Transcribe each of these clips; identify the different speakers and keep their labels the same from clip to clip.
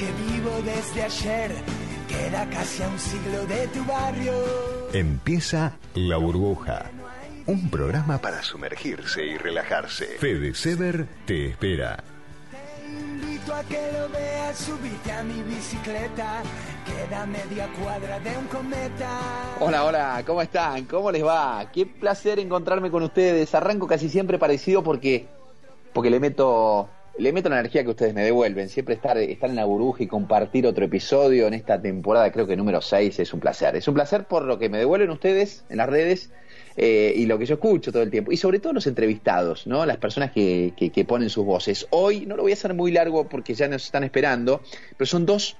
Speaker 1: que vivo desde ayer. Queda casi a un siglo de tu barrio.
Speaker 2: Empieza La Burbuja. Un programa para sumergirse y relajarse. Fede Sever te espera.
Speaker 1: Te invito a que lo veas, subite a mi bicicleta. Queda media cuadra de un cometa.
Speaker 3: Hola, hola, ¿cómo están? ¿Cómo les va? Qué placer encontrarme con ustedes. Arranco casi siempre parecido porque, porque le meto le meto la energía que ustedes me devuelven. Siempre estar, estar en la burbuja y compartir otro episodio en esta temporada, creo que número 6, es un placer. Es un placer por lo que me devuelven ustedes en las redes eh, y lo que yo escucho todo el tiempo. Y sobre todo los entrevistados, ¿no? Las personas que, que, ponen sus voces. Hoy no lo voy a hacer muy largo porque ya nos están esperando, pero son dos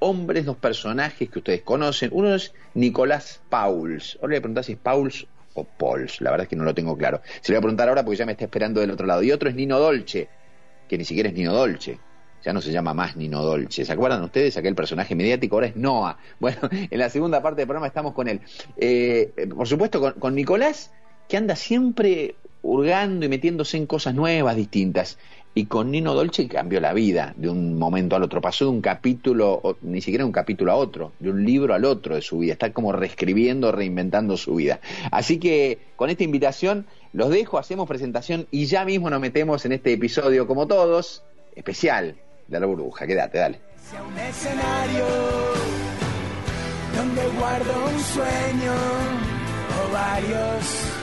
Speaker 3: hombres, dos personajes que ustedes conocen. Uno es Nicolás Pauls. Ahora le preguntar si es Pauls o Pauls. La verdad es que no lo tengo claro. Se lo voy a preguntar ahora porque ya me está esperando del otro lado. Y otro es Nino Dolce que ni siquiera es Nino Dolce. Ya no se llama más Nino Dolce. ¿Se acuerdan ustedes? Aquel personaje mediático ahora es Noah. Bueno, en la segunda parte del programa estamos con él. Eh, por supuesto, con, Nicolás, que anda siempre hurgando y metiéndose en cosas nuevas, distintas. Y con Nino Dolce cambió la vida de un momento al otro. Pasó de un capítulo, ni siquiera un capítulo a otro, de un libro al otro de su vida. Está como reescribiendo, reinventando su vida. Así que con esta invitación los dejo, hacemos presentación y ya mismo nos metemos en este episodio, como todos, especial de la burbuja. Quédate, dale.
Speaker 1: un escenario donde guardo un sueño o varios.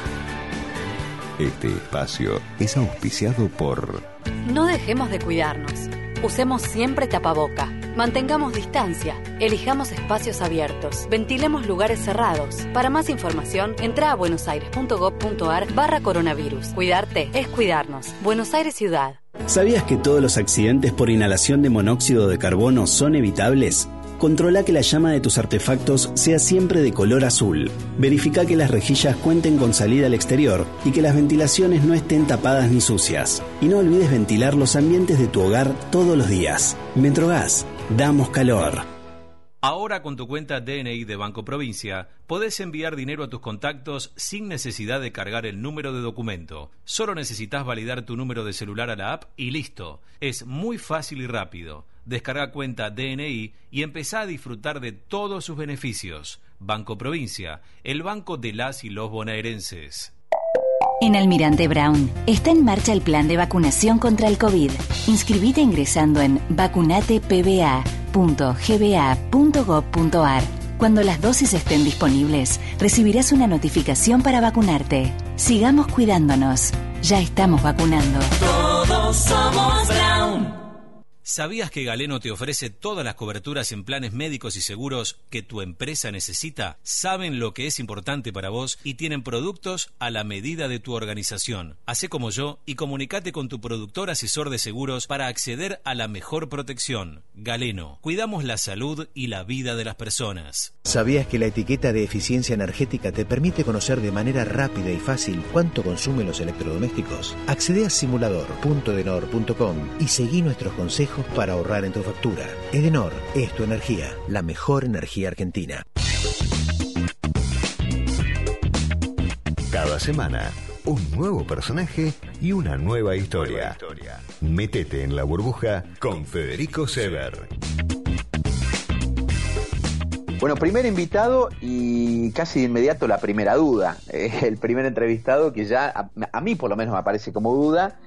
Speaker 2: Este espacio es auspiciado por...
Speaker 4: No dejemos de cuidarnos. Usemos siempre tapaboca. Mantengamos distancia. Elijamos espacios abiertos. Ventilemos lugares cerrados. Para más información, entra a buenosaires.gov.ar barra coronavirus. Cuidarte es cuidarnos. Buenos Aires Ciudad.
Speaker 5: ¿Sabías que todos los accidentes por inhalación de monóxido de carbono son evitables? Controla que la llama de tus artefactos sea siempre de color azul. Verifica que las rejillas cuenten con salida al exterior y que las ventilaciones no estén tapadas ni sucias. Y no olvides ventilar los ambientes de tu hogar todos los días. Metrogas, damos calor.
Speaker 6: Ahora con tu cuenta DNI de Banco Provincia, podés enviar dinero a tus contactos sin necesidad de cargar el número de documento. Solo necesitas validar tu número de celular a la app y listo. Es muy fácil y rápido. Descarga cuenta DNI y empezá a disfrutar de todos sus beneficios. Banco Provincia, el banco de las y los bonaerenses.
Speaker 7: En Almirante Brown está en marcha el plan de vacunación contra el COVID. Inscribite ingresando en vacunatepba.gba.gov.ar. Cuando las dosis estén disponibles, recibirás una notificación para vacunarte. Sigamos cuidándonos. Ya estamos vacunando.
Speaker 8: Todos somos Brown.
Speaker 6: ¿Sabías que Galeno te ofrece todas las coberturas en planes médicos y seguros que tu empresa necesita? Saben lo que es importante para vos y tienen productos a la medida de tu organización. Hacé como yo y comunícate con tu productor asesor de seguros para acceder a la mejor protección. Galeno, cuidamos la salud y la vida de las personas.
Speaker 9: ¿Sabías que la etiqueta de eficiencia energética te permite conocer de manera rápida y fácil cuánto consumen los electrodomésticos? Accede a simulador.denor.com y seguí nuestros consejos para ahorrar en tu factura. Edenor es tu energía, la mejor energía argentina.
Speaker 2: Cada semana, un nuevo personaje y una nueva historia. Métete en la burbuja con Federico Sever.
Speaker 3: Bueno, primer invitado y casi de inmediato la primera duda. El primer entrevistado que ya a, a mí por lo menos me aparece como duda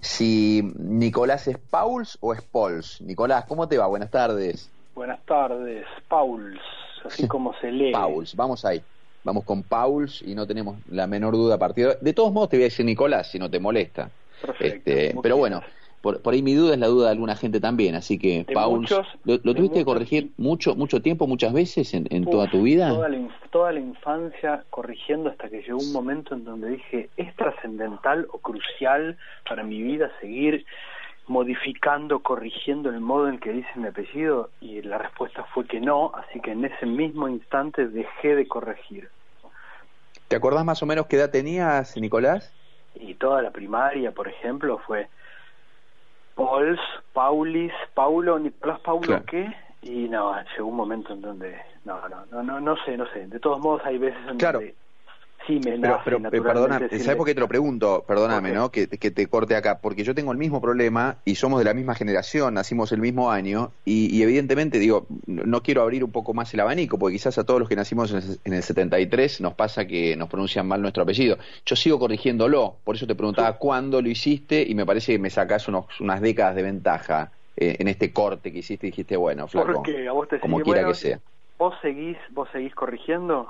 Speaker 3: si Nicolás es Pauls o es Pauls. Nicolás, ¿cómo te va? Buenas tardes.
Speaker 10: Buenas tardes, Pauls, así como se lee.
Speaker 3: Pauls, vamos ahí. Vamos con Pauls y no tenemos la menor duda a partir de... de todos modos te voy a decir Nicolás, si no te molesta.
Speaker 10: Perfecto,
Speaker 3: este, pero bueno, por, ahí mi duda es la duda de alguna gente también, así que, Paul, ¿lo, tuviste que corregir mucho mucho tiempo, muchas veces en, toda tu vida?
Speaker 10: Toda la, toda la infancia corrigiendo hasta que llegó un momento en donde dije, es trascendental o crucial para mi vida seguir modificando, corrigiendo el modo en que dice mi apellido y la respuesta fue que no, así que en ese mismo instante dejé de corregir.
Speaker 3: ¿Te acordás más o menos qué edad tenías, Nicolás?
Speaker 10: Y toda la primaria, por ejemplo, fue Pauls, Paulis, Paulo, Nicolás Paulo, ¿qué? Y no, llegó un momento en donde, no, no, no, no, no sé, no sé. De todos modos hay veces en donde sí me
Speaker 3: pero,
Speaker 10: nace
Speaker 3: pero, eh,
Speaker 10: naturalmente
Speaker 3: perdona, ¿sabes por qué te lo pregunto? Perdóname. ¿no? Que, que te corte acá, porque yo tengo el mismo problema y somos de la misma generación, nacimos el mismo año y, y evidentemente, digo, no quiero abrir un poco más el abanico, porque quizás a todos los que nacimos en el, en el 73 nos pasa que nos pronuncian mal nuestro apellido. Yo sigo corrigiéndolo, por eso te preguntaba cuándo lo hiciste y me parece que me sacás unos, unas décadas de ventaja eh, en este corte que hiciste y dijiste, bueno, flaco,
Speaker 10: Porque a vos te
Speaker 3: como
Speaker 10: sigue-
Speaker 3: quiera
Speaker 10: bueno,
Speaker 3: que sea.
Speaker 10: ¿Vos seguís, vos seguís corrigiendo?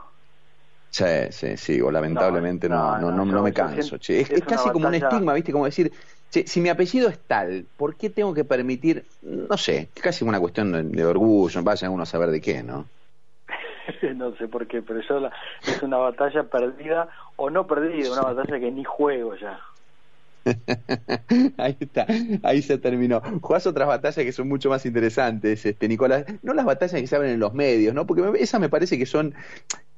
Speaker 3: Sí, sí, sigo, lamentablemente no,
Speaker 10: No,
Speaker 3: no,
Speaker 10: no,
Speaker 3: me canso. che. Es, casi como un estigma, ¿viste? Como decir, che, si mi apellido es tal, ¿por qué tengo que permitir, no sé, es casi una cuestión de, orgullo, vaya uno a saber de qué, ¿no?
Speaker 10: no sé por qué, pero yo es una batalla perdida o no perdida, una batalla que ni juego ya.
Speaker 3: ahí está, ahí se terminó. Jugás otras batallas que son mucho más interesantes, este, Nicolás. No las batallas que se abren en los medios, ¿no? Porque me- esas me parece que son.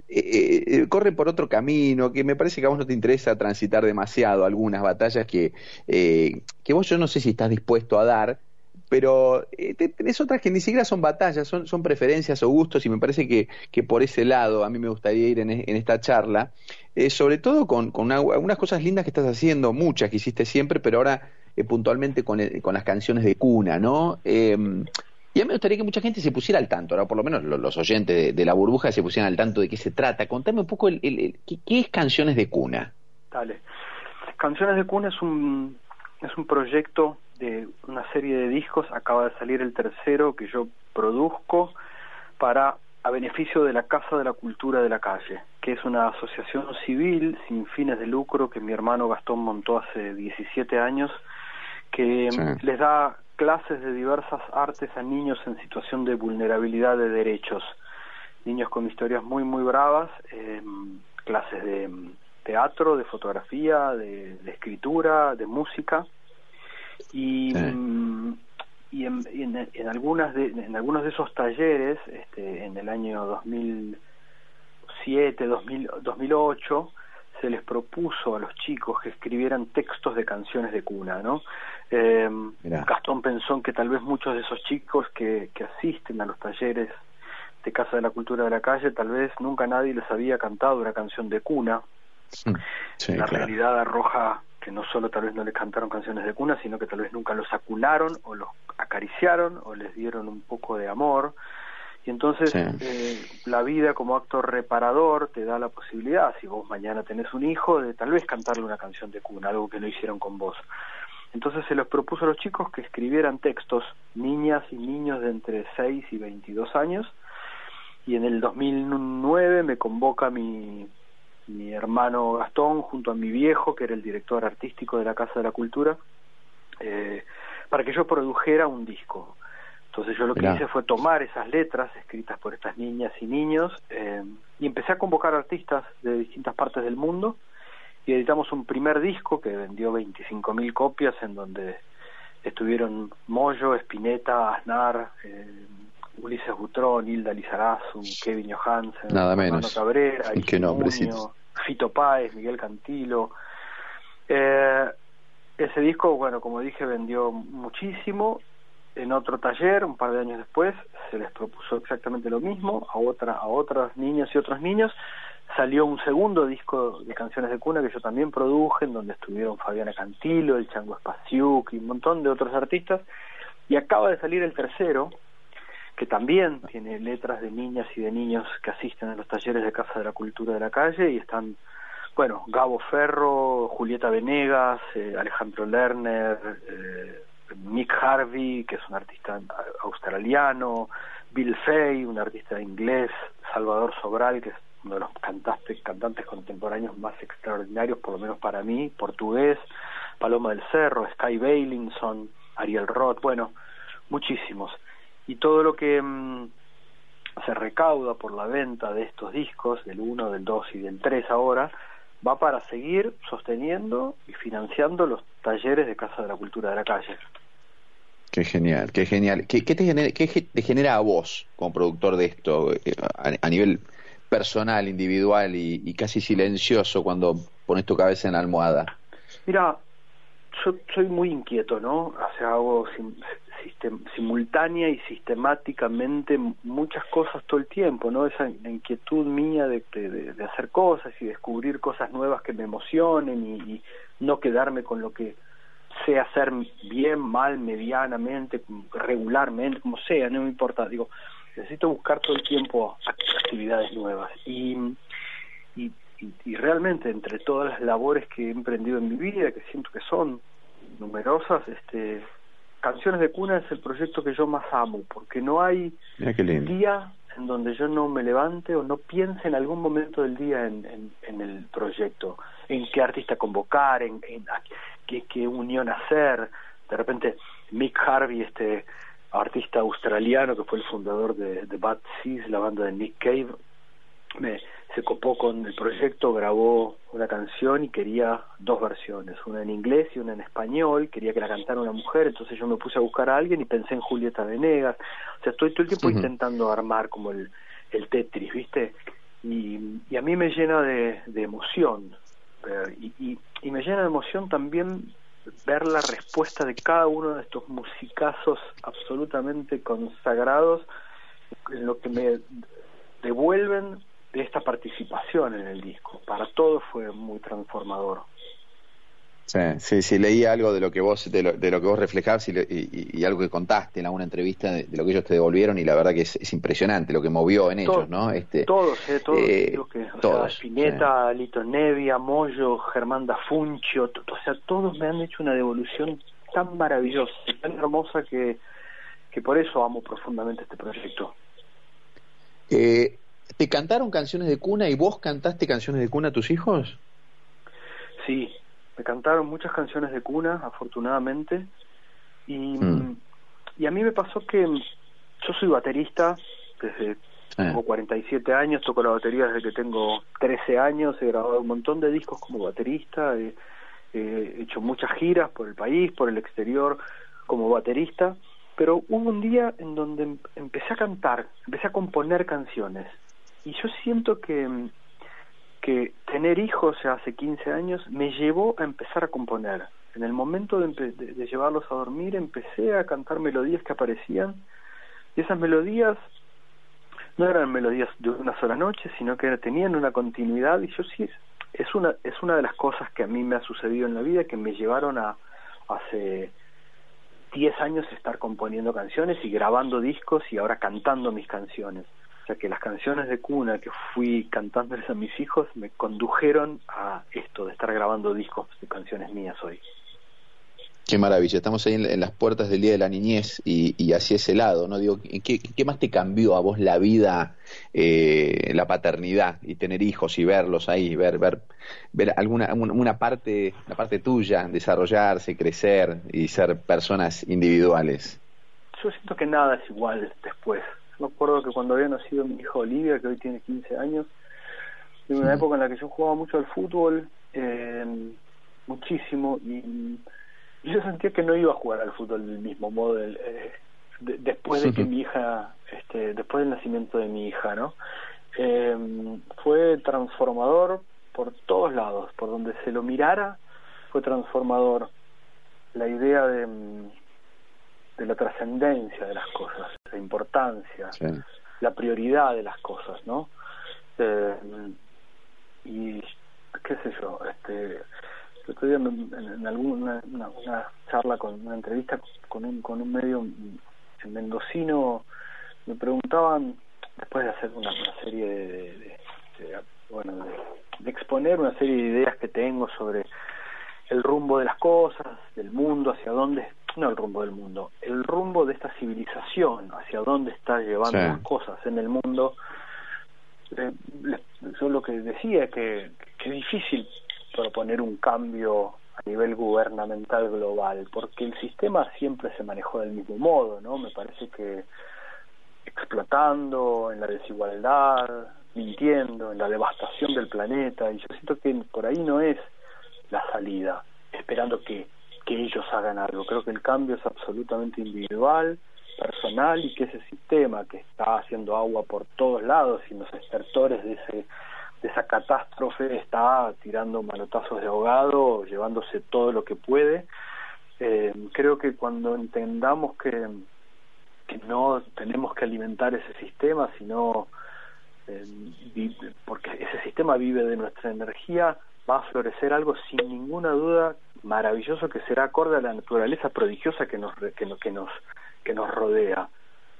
Speaker 3: Eh, eh, corren por otro camino, que me parece que a vos no te interesa transitar demasiado algunas batallas que, eh, que vos yo no sé si estás dispuesto a dar, pero eh, te- tenés otras que ni siquiera son batallas, son, son preferencias o gustos y me parece que, que por ese lado a mí me gustaría ir en, esta charla, eh, sobre todo con, con una- algunas cosas lindas que estás haciendo, muchas que hiciste siempre, pero ahora eh, puntualmente con, con las canciones de cuna, ¿no? Y a mí me gustaría que mucha gente se pusiera al tanto, ahora por lo menos lo- los, oyentes de, de la burbuja se pusieran al tanto de qué se trata. Contame un poco el, el- el- ¿qué, qué es canciones de cuna.
Speaker 10: Dale. Canciones de Cuna es un, es un proyecto de una serie de discos, acaba de salir el tercero que yo produzco para a beneficio de la Casa de la Cultura de la Calle, que es una asociación civil sin fines de lucro que mi hermano Gastón montó hace 17 años, que
Speaker 3: Sí.
Speaker 10: les da clases de diversas artes a niños en situación de vulnerabilidad de derechos. Niños con historias muy, muy bravas, eh, clases de mm, teatro, de fotografía, de, de escritura, de música. Y,
Speaker 3: Sí.
Speaker 10: mm, y, en, y en- en algunas de, en algunos de esos talleres, este, en el año 2007, 2000, 2008, se les propuso a los chicos que escribieran textos de canciones de cuna, ¿no? Eh,
Speaker 3: Mirá.
Speaker 10: Gastón pensó en que tal vez muchos de esos chicos que, que asisten a los talleres de Casa de la Cultura de la Calle, tal vez nunca nadie les había cantado una canción de cuna.
Speaker 3: Sí,
Speaker 10: la
Speaker 3: claro.
Speaker 10: realidad arroja que no solo tal vez no les cantaron canciones de cuna, sino que tal vez nunca los acularon o los acariciaron o les dieron un poco de amor. Y entonces
Speaker 3: Sí.
Speaker 10: eh, la vida como acto reparador te da la posibilidad, si vos mañana tenés un hijo, de tal vez cantarle una canción de cuna, algo que no hicieron con vos. Entonces se les propuso a los chicos que escribieran textos, niñas y niños de entre 6 y 22 años, y en el 2009 me convoca mi, mi hermano Gastón junto a mi viejo, que era el director artístico de la Casa de la Cultura, eh, para que yo produjera un disco. Entonces yo lo que
Speaker 3: Mirá.
Speaker 10: hice fue tomar esas letras escritas por estas niñas y niños eh, y empecé a convocar artistas de distintas partes del mundo y editamos un primer disco que vendió 25.000 copias en donde estuvieron Moyo, Spinetta, Aznar, eh, Ulises Butrón, Hilda Lizarazu, Kevin Johansen,
Speaker 3: Nada.
Speaker 10: Cabrera,
Speaker 3: Qué.
Speaker 10: Muñoz, Fito Páez, Miguel Cantilo. Eh, ese disco, bueno, como dije, vendió muchísimo. En otro taller, un par de años después, se les propuso exactamente lo mismo a otra, a otras niñas y otros niños. Salió un segundo disco de canciones de cuna que yo también produje, en donde estuvieron Fabiana Cantilo, el Chango Espaciuc y un montón de otros artistas. Y acaba de salir el tercero, que también tiene letras de niñas y de niños que asisten a los talleres de Casa de la Cultura de la Calle y están, bueno, Gabo Ferro, Julieta Venegas, eh, Alejandro Lerner, eh, Nick Harvey, que es un artista australiano, Bill Fay, un artista inglés, Salvador Sobral, que es uno de los cantantes, cantantes contemporáneos más extraordinarios, por lo menos para mí, portugués, Paloma del Cerro, Sky Bailinson, Ariel Roth, bueno, muchísimos. Y todo lo que mm, se recauda por la venta de estos discos, del 1, del 2 y del 3 ahora, va para seguir sosteniendo y financiando los talleres de Casa de la Cultura de la Calle.
Speaker 3: Qué genial, qué genial. ¿Qué, qué te, genera, qué te genera a vos como productor de esto eh, a, a nivel personal, individual y, y casi silencioso cuando pones tu cabeza en la almohada?
Speaker 10: Mira, yo soy muy inquieto, ¿no? O sea, hago sim- simultánea y sistemáticamente muchas cosas todo el tiempo, ¿no? Esa inquietud mía de, de, hacer cosas y descubrir cosas nuevas que me emocionen y, no quedarme con lo que sé hacer bien, mal, medianamente, regularmente, como sea, no me importa, digo, necesito buscar todo el tiempo actividades nuevas y, y, y realmente entre todas las labores que he emprendido en mi vida, que siento que son numerosas, este Canciones de Cuna es el proyecto que yo más amo, porque no hay día en donde yo no me levante o no piense en algún momento del día en, en, el proyecto, en qué artista convocar, en, en qué, qué, unión hacer. De repente, Mick Harvey, este artista australiano que fue el fundador de, de Bad Seas, la banda de Nick Cave, me, se copó con el proyecto, grabó una canción y quería dos versiones, una en inglés y una en español, quería que la cantara una mujer, entonces yo me puse a buscar a alguien y pensé en Julieta Venegas, o sea, estoy todo el tiempo intentando armar como el, el Tetris, ¿viste? Y, y a mí me llena de, de emoción, y, y, y me llena de emoción también ver la respuesta de cada uno de estos musicazos absolutamente consagrados en lo que me devuelven de esta participación en el disco. Para todos fue muy transformador.
Speaker 3: Sí, sí, sí, leí algo de lo que vos, de lo, de lo que vos reflejabas y, algo que contaste en alguna entrevista de, lo que ellos te devolvieron y la verdad que es, impresionante lo que movió en ellos, ¿no?
Speaker 10: Este, todos, eh, todos, eh, que, o todos, sea, Spinetta, Lito Nevia, Moyo, Germán Dafuncio, o sea, todos me han hecho una devolución tan maravillosa, tan hermosa que, que por eso amo profundamente este proyecto.
Speaker 3: Eh, ¿Te cantaron canciones de cuna y vos cantaste canciones de cuna a tus hijos?
Speaker 10: Sí, me cantaron muchas canciones de cuna, afortunadamente. Y, mm. y a mí me pasó que yo soy baterista desde tengo 47 años, toco la batería desde que tengo 13 años, he grabado un montón de discos como baterista, he, he hecho muchas giras por el país, por el exterior como baterista, pero hubo un día en donde em, empecé a cantar, empecé a componer canciones y yo siento que, que tener hijos hace 15 años me llevó a empezar a componer. En el momento de, llevarlos a dormir empecé a cantar melodías que aparecían. Y esas melodías no eran melodías de una sola noche, sino que tenían una continuidad. Y yo sí es una es una de las cosas que a mí me ha sucedido en la vida que me llevaron a hace 10 años estar componiendo canciones y grabando discos y ahora cantando mis canciones sea que las canciones de cuna que fui cantándoles a mis hijos me condujeron a esto de estar grabando discos de canciones mías hoy.
Speaker 3: Qué maravilla, estamos ahí en, las puertas del Día de la Niñez y, y hacia ese lado, ¿no? Digo, ¿qué, ¿qué, más te cambió a vos la vida, eh, la paternidad y tener hijos y verlos ahí, ver, ver, ver alguna una parte, la parte tuya, desarrollarse, crecer y ser personas individuales?
Speaker 10: Yo siento que nada es igual después. Me acuerdo que cuando había nacido mi hija Olivia, que hoy tiene 15 años, en una época en la que yo jugaba mucho al fútbol, eh, muchísimo, y, yo sentía que no iba a jugar al fútbol del mismo modo eh, después de que mi hija, este, después del nacimiento de mi hija, ¿no? Eh, fue transformador por todos lados, por donde se lo mirara, fue transformador. La idea de, de la trascendencia de las cosas, la prioridad de las cosas, ¿no? Eh, y qué sé yo, este, otro día en, alguna una, charla con una entrevista con un con un medio en mendocino me preguntaban después de hacer una, serie de, bueno de exponer una serie de ideas que tengo sobre el rumbo de las cosas, del mundo, hacia dónde no el rumbo del mundo, el rumbo de esta civilización, hacia dónde está llevando las cosas en el mundo. Eh, yo lo que decía es que, que es difícil proponer un cambio a nivel gubernamental global, porque el sistema siempre se manejó del mismo modo, ¿no? Me parece que explotando en la desigualdad, mintiendo, en la devastación del planeta, y yo siento que por ahí no es la salida, esperando que que ellos hagan algo. Creo que el cambio es absolutamente individual, personal y que ese sistema que está haciendo agua por todos lados y los estertores de ese de esa catástrofe está tirando manotazos de ahogado, llevándose todo lo que puede. Eh, creo que cuando entendamos que, que no tenemos que alimentar ese sistema, sino eh, porque ese sistema vive de nuestra energía, va a florecer algo sin ninguna duda maravilloso que será acorde a la naturaleza prodigiosa que nos que, que nos que nos rodea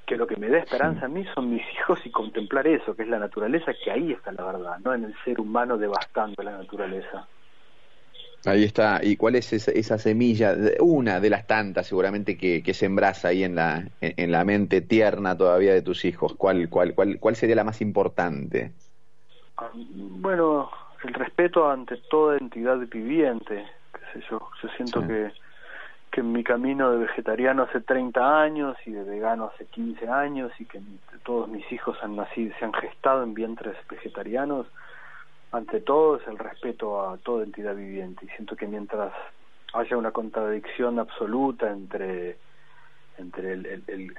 Speaker 10: que lo que me da esperanza a mí son mis hijos y contemplar eso, que es la naturaleza, que ahí está la verdad, no en el ser humano devastando la naturaleza.
Speaker 3: Ahí está. ¿Y cuál es esa, semilla? Una de las tantas seguramente que, que sembras ahí en la, en la mente tierna todavía de tus hijos. ¿Cuál, cuál, cuál, cuál sería la más importante?
Speaker 10: Ah, bueno, el respeto ante toda entidad viviente. Sé yo, yo siento que que en mi camino de vegetariano hace 30 años y de vegano hace 15 años y que todos mis hijos han nacido, se han gestado en vientres vegetarianos, ante todo es el respeto a toda entidad viviente. Y siento que mientras haya una contradicción absoluta entre entre el, el, el,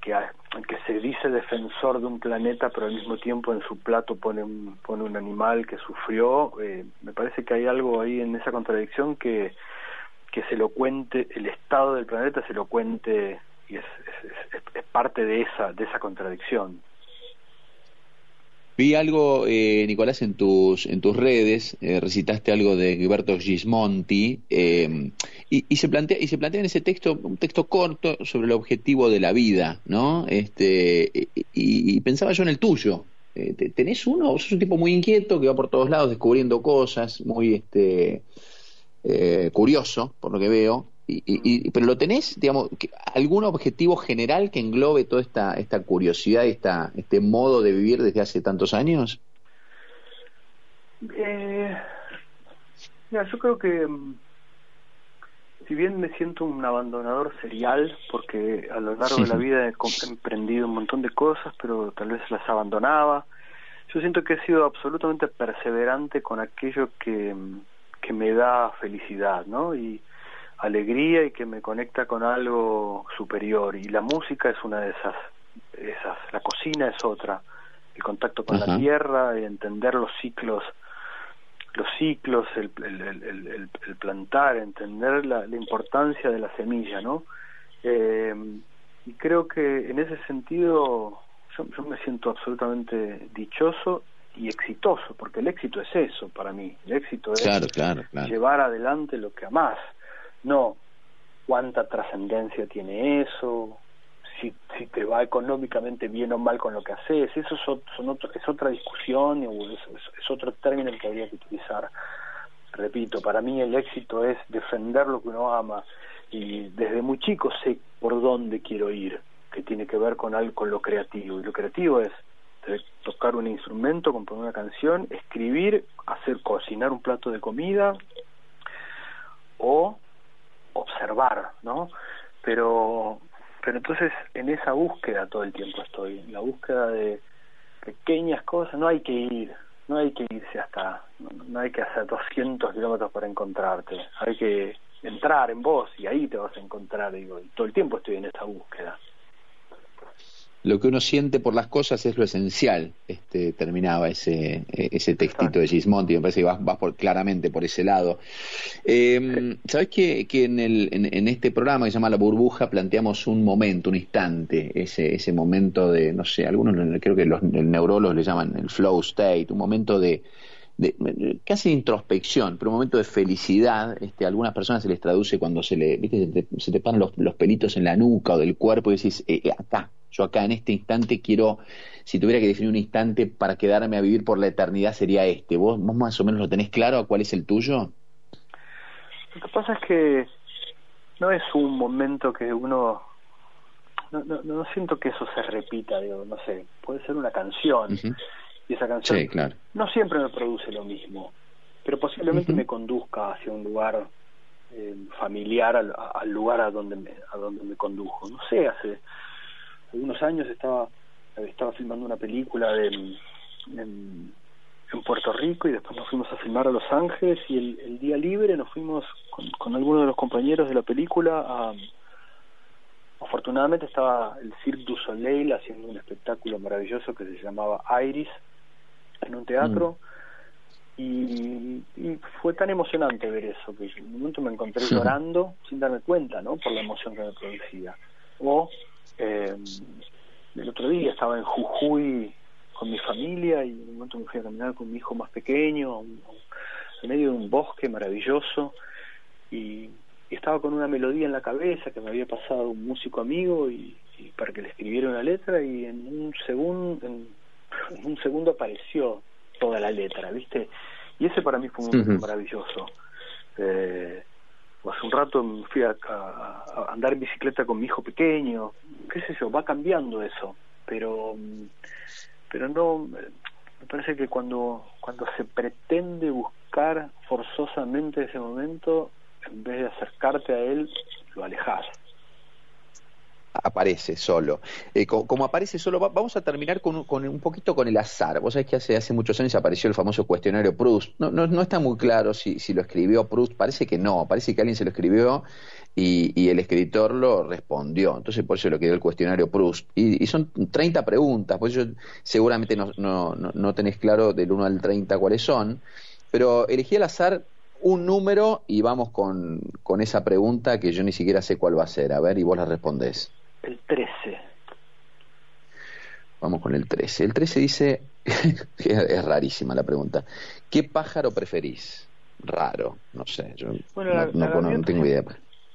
Speaker 10: que, el que se dice defensor de un planeta pero al mismo tiempo en su plato pone un, pone un animal que sufrió, eh, me parece que hay algo ahí en esa contradicción que que se lo cuente, el estado del planeta se lo cuente y es, es, parte de esa, de esa contradicción.
Speaker 3: Vi algo, eh, Nicolás, en tus, en tus redes, eh, recitaste algo de Gilberto Gismonti, eh, y, se plantea, y se plantea en ese texto, un texto corto sobre el objetivo de la vida, ¿no? Este, y, pensaba yo en el tuyo. ¿Tenés uno? Sos un tipo muy inquieto que va por todos lados descubriendo cosas, muy este eh, curioso, por lo que veo, y, pero lo tenés, digamos, algún objetivo general que englobe toda esta, esta curiosidad, esta, este modo de vivir desde hace tantos años?
Speaker 10: Eh, yo creo que mm, si bien me siento un abandonador serial, porque a lo largo de la vida he emprendido un montón de cosas, pero tal vez las abandonaba, yo siento que he sido absolutamente perseverante con aquello que mm, que me da felicidad, ¿no? Y alegría y que me conecta con algo superior. Y la música es una de esas, esas. La cocina es otra. El contacto con la tierra, y entender los ciclos, los ciclos, el, el, el, plantar, entender la, la, importancia de la semilla, ¿no? Eh, y creo que en ese sentido yo, yo me siento absolutamente dichoso y exitoso, porque el éxito es eso para mí, el éxito es llevar adelante lo que amás, no cuánta trascendencia tiene eso, si, si te va económicamente bien o mal con lo que haces, eso es, son otro, es otra discusión, es, es, otro término que habría que utilizar. Repito, para mí el éxito es defender lo que uno ama y desde muy chico sé por dónde quiero ir, que tiene que ver con algo, con lo creativo, y lo creativo es tocar un instrumento, componer una canción, escribir, hacer cocinar un plato de comida o observar, ¿no? Pero, pero entonces en esa búsqueda todo el tiempo estoy, en la búsqueda de pequeñas cosas, no hay que ir, no hay que irse hasta, no, hay que hacer 200 kilómetros para encontrarte, hay que entrar en vos y ahí te vas a encontrar, digo, y todo el tiempo estoy en esa búsqueda
Speaker 3: lo que uno siente por las cosas es lo esencial. Este, terminaba ese, ese textito de Gismonti, me parece que vas, por, claramente por ese lado. Eh, ¿Sabes que, que en, el, en, este programa que se llama La Burbuja planteamos un momento, un instante, ese, ese momento de, no sé, algunos creo que los neurólogos le llaman el flow state, un momento de, de, casi de introspección, pero un momento de felicidad. Este, a algunas personas se les traduce cuando se le, ¿viste? Se, te, se te paran los, los, pelitos en la nuca o del cuerpo y decís, eh, eh acá, yo acá en este instante quiero, si tuviera que definir un instante para quedarme a vivir por la eternidad sería este. ¿Vos, más o menos lo tenés claro cuál es el tuyo?
Speaker 10: Lo que pasa es que no es un momento que uno... No, no, no siento que eso se repita, digo, no sé, puede ser una canción. Y esa canción no siempre me produce lo mismo, pero posiblemente me conduzca hacia un lugar eh, familiar al, al, lugar a donde me, a donde me condujo. No sé, hace algunos años estaba estaba filmando una película de, en, Puerto Rico y después nos fuimos a filmar a Los Ángeles y el, día libre nos fuimos con, con algunos de los compañeros de la película a afortunadamente estaba el Cirque du Soleil haciendo un espectáculo maravilloso que se llamaba Iris en un teatro Y, fue tan emocionante ver eso, que en un momento me encontré llorando sin darme cuenta, ¿no? Por la emoción que me producía. O eh, el otro día estaba en Jujuy con mi familia y en un momento me fui a caminar con mi hijo más pequeño, en medio de un bosque maravilloso y, estaba con una melodía en la cabeza que me había pasado un músico amigo y, para que le escribiera una letra y en un segundo en, un segundo apareció toda la letra, ¿viste? Y ese para mí fue un momento maravilloso. Eh, hace un rato fui a, andar en bicicleta con mi hijo pequeño, qué sé yo, va cambiando eso, pero pero no me parece que cuando cuando se pretende buscar forzosamente ese momento en vez de acercarte a él lo alejas
Speaker 3: aparece solo. Eh, como, aparece solo, vamos a terminar con, con, un poquito con el azar. Vos sabés que hace, hace muchos años apareció el famoso cuestionario Proust. No, está muy claro si, lo escribió Proust, parece que no, parece que alguien se lo escribió y, el escritor lo respondió. Entonces por eso lo quedó el cuestionario Proust. Y, son 30 preguntas, por eso seguramente no, tenés claro del 1 al 30 cuáles son, pero elegí al azar un número y vamos con, con esa pregunta que yo ni siquiera sé cuál va a ser. A ver, y vos la respondés.
Speaker 10: El 13.
Speaker 3: Vamos con el 13. El 13 dice, es rarísima la pregunta, ¿qué pájaro preferís? Raro, no sé, yo no, tengo idea.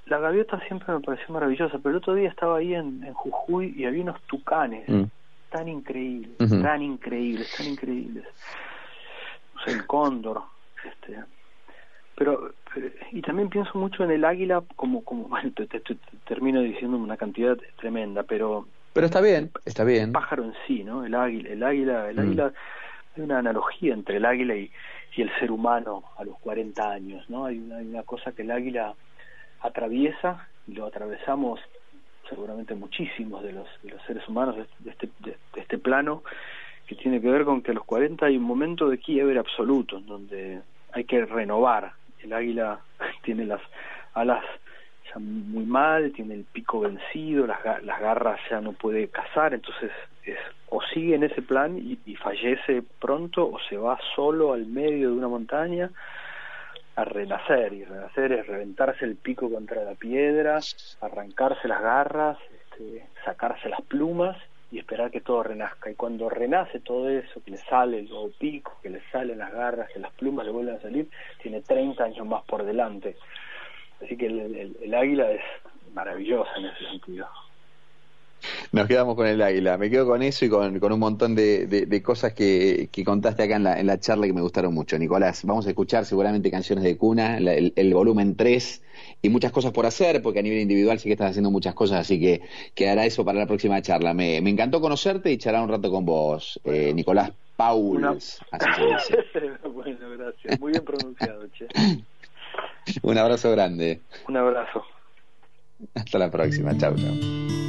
Speaker 10: La gaviota siempre me pareció maravillosa, pero el otro día estaba ahí en, Jujuy y había unos tucanes mm. tan increíbles, tan increíbles, tan increíbles. No sé, el cóndor, este, pero y también pienso mucho en el águila como como bueno, te, termino diciendo una cantidad tremenda pero
Speaker 3: pero está bien está bien.
Speaker 10: pájaro en sí no el águila el águila el mm. águila hay una analogía entre el águila y, y el ser humano a los 40 años no hay una, hay una cosa que el águila atraviesa y lo atravesamos seguramente muchísimos de los de los seres humanos de, este de, este plano que tiene que ver con que a los 40 hay un momento de quiebre absoluto en donde hay que renovar el águila tiene las alas ya muy mal, tiene el pico vencido, las, las garras ya no puede cazar, entonces es, o sigue en ese plan y, fallece pronto o se va solo al medio de una montaña a renacer y renacer es reventarse el pico contra la piedra, arrancarse las garras, este, sacarse las plumas y esperar que todo renazca. Y cuando renace todo eso, que le sale el nuevo pico, que le salen las garras, que las plumas le vuelven a salir, tiene 30 años más por delante. Así que el, el águila es maravillosa en ese sentido.
Speaker 3: Nos quedamos con el águila. Me quedo con eso y con, con un montón de, de, cosas que, que, contaste acá en la, en la charla que me gustaron mucho. Nicolás, vamos a escuchar seguramente canciones de cuna, el, el, volumen 3 y muchas cosas por hacer, porque a nivel individual sí que estás haciendo muchas cosas, así que quedará eso para la próxima charla. Me, me encantó conocerte y charlar un rato con vos, eh, Nicolás Paul. Así
Speaker 10: se dice. bueno, gracias. Muy bien pronunciado, che.
Speaker 3: un abrazo grande.
Speaker 10: Un abrazo.
Speaker 3: Hasta la próxima. Chao, chao.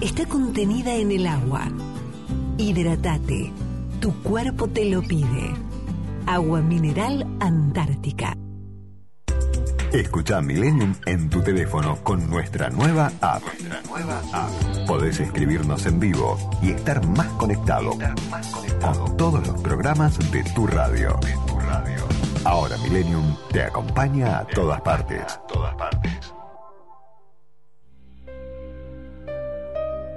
Speaker 11: está contenida en el agua. Hidratate. Tu cuerpo te lo pide. Agua mineral Antártica.
Speaker 2: Escucha Millennium en tu teléfono con nuestra nueva app. nueva Podés escribirnos en vivo y estar más conectado, con todos los programas de tu radio. Ahora Millennium te acompaña a todas partes.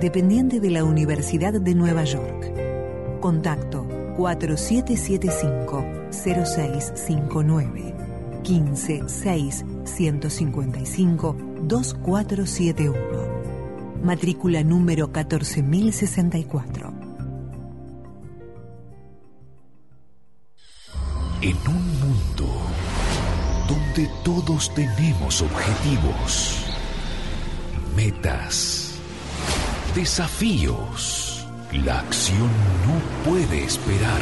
Speaker 11: dependiente de la Universidad de Nueva York. Contacto 4775-0659 156 155 2471. Matrícula número 14064.
Speaker 12: En un mundo donde todos tenemos objetivos, metas, desafíos, la acción no puede esperar.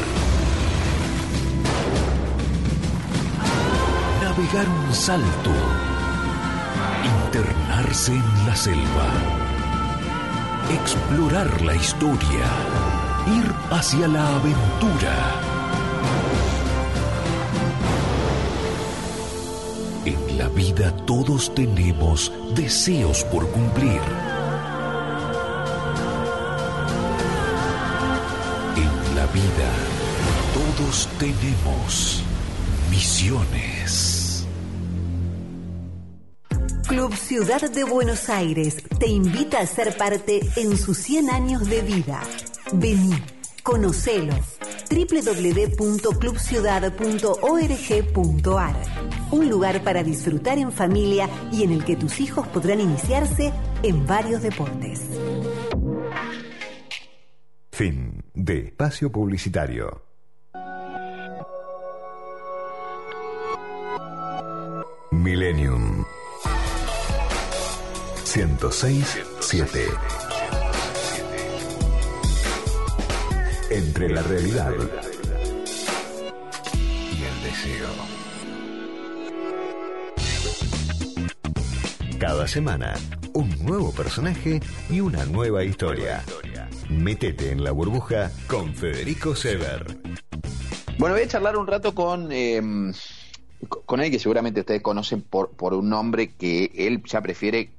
Speaker 12: Navegar un salto, internarse en la selva, explorar la historia, ir hacia la aventura. En la vida todos tenemos deseos por cumplir. Tenemos misiones.
Speaker 11: Club Ciudad de Buenos Aires te invita a ser parte en sus 100 años de vida. Vení, conocelo www.clubciudad.org.ar Un lugar para disfrutar en familia y en el que tus hijos podrán iniciarse en varios deportes.
Speaker 2: Fin de espacio publicitario. Millennium 106.7 Entre la realidad y el deseo. Cada semana, un nuevo personaje y una nueva historia. Métete en la burbuja con Federico Sever.
Speaker 3: Bueno, voy a charlar un rato con, eh, con alguien que seguramente ustedes conocen por, por un nombre que él ya prefiere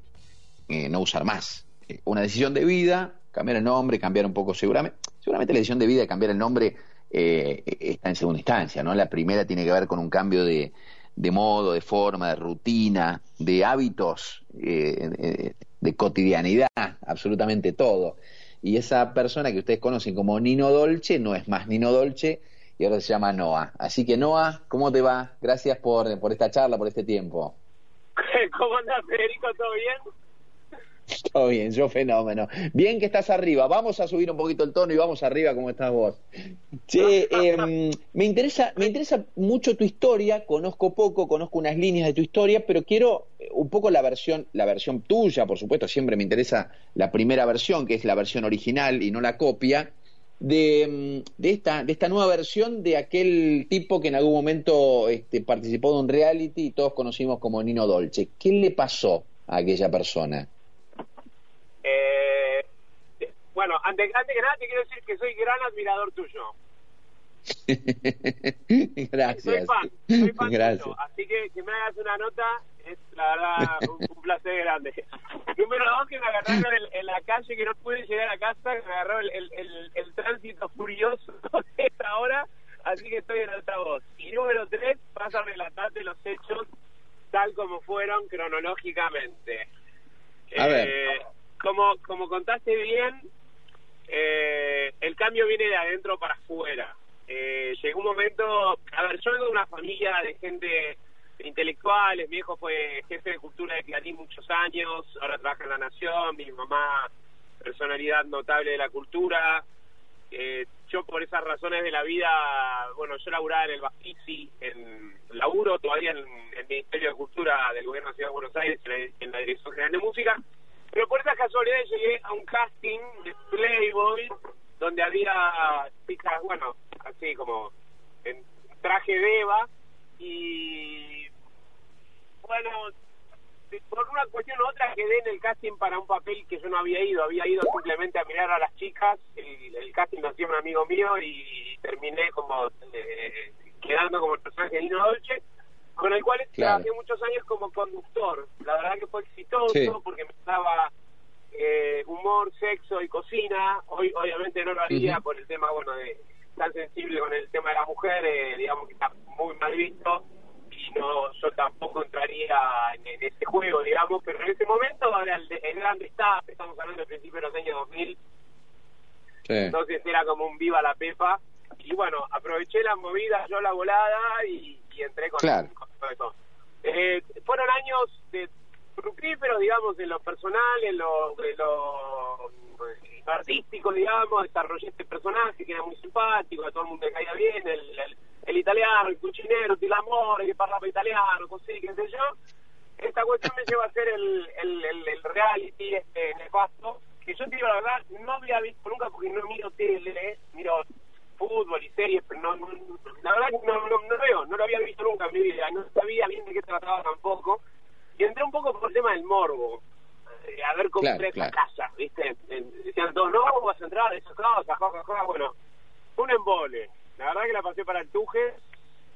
Speaker 3: eh, no usar más. Eh, una decisión de vida, cambiar el nombre, cambiar un poco, seguramente, seguramente la decisión de vida de cambiar el nombre eh, está en segunda instancia, ¿no? La primera tiene que ver con un cambio de, de modo, de forma, de rutina, de hábitos, de cotidianidad, absolutamente todo. Y esa persona que ustedes conocen como Nino Dolce no es más Nino Dolce y ahora se llama Noah. Así que Noah, ¿cómo te va? Gracias por, por esta charla, por este tiempo.
Speaker 13: ¿Cómo andás, Federico? ¿Todo bien?
Speaker 3: Todo bien, yo fenómeno. Bien que estás arriba. Vamos a subir un poquito el tono y vamos arriba como estás vos. Che, eh, me interesa, me interesa mucho tu historia. Conozco poco, conozco unas líneas de tu historia, pero quiero un poco la versión, la versión tuya, por supuesto. Siempre me interesa la primera versión, que es la versión original y no la copia. De, de, esta, de esta nueva versión de aquel tipo que en algún momento este, participó de un reality y todos conocimos como Nino Dolce. ¿Qué le pasó a aquella persona?
Speaker 13: Eh, bueno, antes, antes que nada te quiero decir que soy gran admirador tuyo.
Speaker 3: Gracias.
Speaker 13: Soy fan, soy fan
Speaker 3: Gracias.
Speaker 13: tuyo, así que que me hagas una nota es la verdad un, un placer grande. Número dos, que me agarraron en, en la calle, que no pude llegar a casa, que me agarró el, el, el, el tránsito furioso de esta hora, así que estoy en altavoz. Y número tres, vas a relatarte los hechos tal como fueron cronológicamente.
Speaker 3: A ver.
Speaker 13: Eh, como, como contaste bien, eh, el cambio viene de adentro para afuera. Eh, llegó un momento, a ver, yo vengo de una familia de gente intelectuales, mi hijo fue jefe de cultura de Clarín muchos años, ahora trabaja en La Nación, mi mamá personalidad notable de la cultura, eh, yo por esas razones de la vida, bueno, yo laburaba en el Bafisi, en laburo todavía en, el Ministerio de Cultura del Gobierno de la Ciudad de Buenos Aires, en la, en la Dirección General de Música, pero por esas casualidades llegué a un casting de Playboy, donde había chicas, bueno, así como en traje de Eva, y bueno, por una cuestión u otra quedé en el casting para un papel que yo no había ido, había ido simplemente a mirar a las chicas, el, el casting lo hacía un amigo mío y terminé como eh, quedando como el personaje de Nino Dolce, con el cual
Speaker 3: Claro.
Speaker 13: trabajé muchos años como conductor. La verdad que fue exitoso
Speaker 3: Sí.
Speaker 13: porque me daba eh, humor, sexo y cocina. Hoy obviamente no lo haría por el tema, bueno, de tan sensible con el tema de la mujer, eh, digamos que está muy mal visto y no yo tampoco entraría en, en ese juego, digamos, pero en ese momento era el, el grande está, estamos hablando del principio de los años 2000,
Speaker 3: Sí.
Speaker 13: entonces era como un viva la pepa y bueno, aproveché la movida, yo la volada y, y entré con,
Speaker 3: Claro.
Speaker 13: con todo eso. Eh, fueron años de fructíferos, digamos, en lo personal, en lo, en lo eh, artístico, digamos, desarrollé este personaje que era muy simpático, a todo el mundo le caía bien, el, el, el italiano, el cucinero, el amor, que parlaba italiano, così, qué sé yo. Esta cuestión me lleva a hacer el, el, el, el reality este nefasto, que yo te la verdad, no había visto nunca porque no miro tele, miro fútbol y series, pero no, no- la verdad no, no veo, no lo había visto nunca en mi vida, no sabía bien de qué trataba tampoco, y entré un poco por el tema del morbo, eh, a ver cómo
Speaker 3: Claro,
Speaker 13: esa
Speaker 3: claro.
Speaker 13: casa, ¿viste? Eh, Decían todos, no, vas a entrar, esas cosas, joja, joja, bueno, un embole, la verdad que la pasé para el tuje,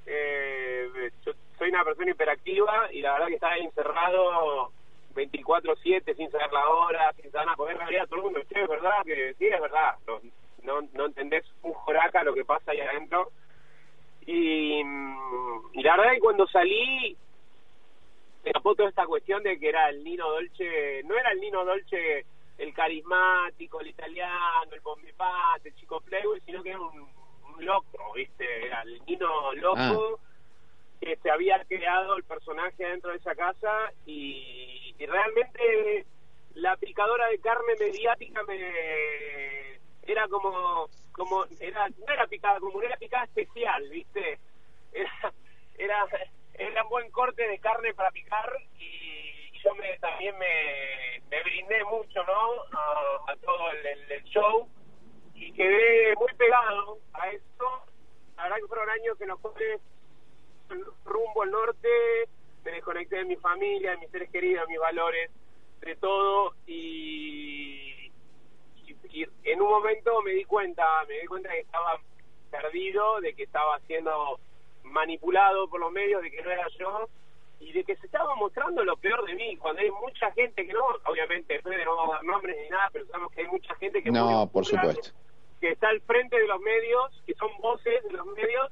Speaker 13: eh, yo soy una persona hiperactiva y la verdad que estaba ahí encerrado 24-7 sin saber la hora, sin saber nada, porque en realidad todo el mundo, che, es verdad que sí, es verdad, no, no, no entendés un joraca lo que pasa ahí adentro. Y, mm, y la verdad que cuando salí, me toda esta cuestión de que era el Nino Dolce, no era el Nino Dolce el carismático, el italiano, el bombipate, el chico playboy, sino que era un, un loco, ¿viste? Era el Nino loco que se había creado el personaje dentro de esa casa y, y realmente la picadora de carne mediática me era como como era no era picada como era picada especial viste era era era un buen corte de carne para picar y, yo me también me, me brindé mucho no a, todo el, show. Y quedé muy pegado a eso. La verdad que fueron años que los cuales rumbo al norte, me desconecté de mi familia, de mis seres queridos, de mis valores, de todo. Y, y- y en un momento me di cuenta, me di cuenta que estaba perdido, de que estaba siendo manipulado por los medios, de que no era yo y de que se estaba mostrando lo peor de mí, cuando hay mucha gente que no, obviamente, Fede no va a dar nombres ni nada, pero sabemos que hay mucha gente que
Speaker 3: No, por supuesto.
Speaker 13: que está al frente de los medios, que son voces de los medios